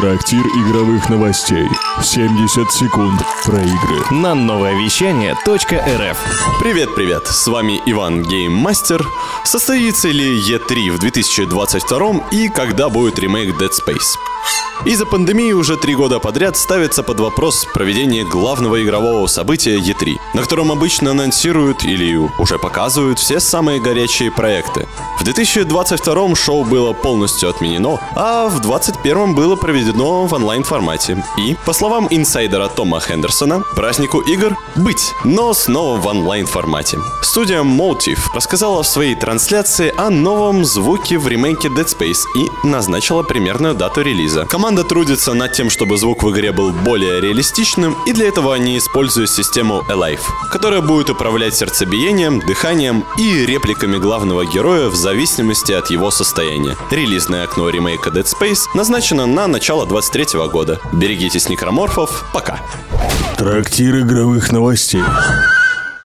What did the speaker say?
Трактир игровых новостей. 70 секунд про игры. на новое вещание .рф. Привет-привет, с вами Иван Гейммастер. Состоится ли E3 в 2022 и когда будет ремейк Dead Space? Из-за пандемии уже три года подряд ставится под вопрос проведение главного игрового события E3, на котором обычно анонсируют или уже показывают все самые горячие проекты. В 2022 шоу было полностью отменено, а в 2021 было проведено в онлайн-формате. И, по словам инсайдера Тома Хендерсона, празднику игр быть, но снова в онлайн-формате. Студия Motive рассказала в своей трансляции о новом звуке в ремейке Dead Space и назначила примерную дату релиза. Команда трудится над тем, чтобы звук в игре был более реалистичным, и для этого они используют систему Alive, которая будет управлять сердцебиением, дыханием и репликами главного героя в зависимости от его состояния. Релизное окно ремейка Dead Space назначено на начало 23 года. Берегитесь некроморфов, пока. Трактир игровых новостей.